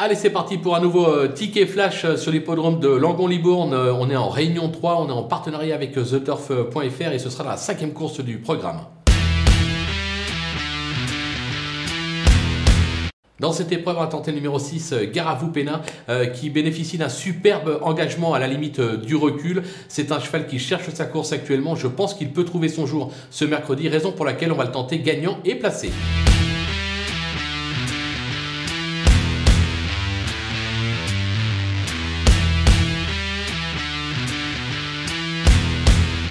Allez, c'est parti pour un nouveau euh, ticket flash euh, sur l'hippodrome de Langon-Libourne. Euh, on est en réunion 3, on est en partenariat avec TheTurf.fr et ce sera la cinquième course du programme. Dans cette épreuve, on va tenter numéro 6, Garavoupena qui bénéficie d'un superbe engagement à la limite du recul. C'est un cheval qui cherche sa course actuellement. Je pense qu'il peut trouver son jour ce mercredi, raison pour laquelle on va le tenter gagnant et placé.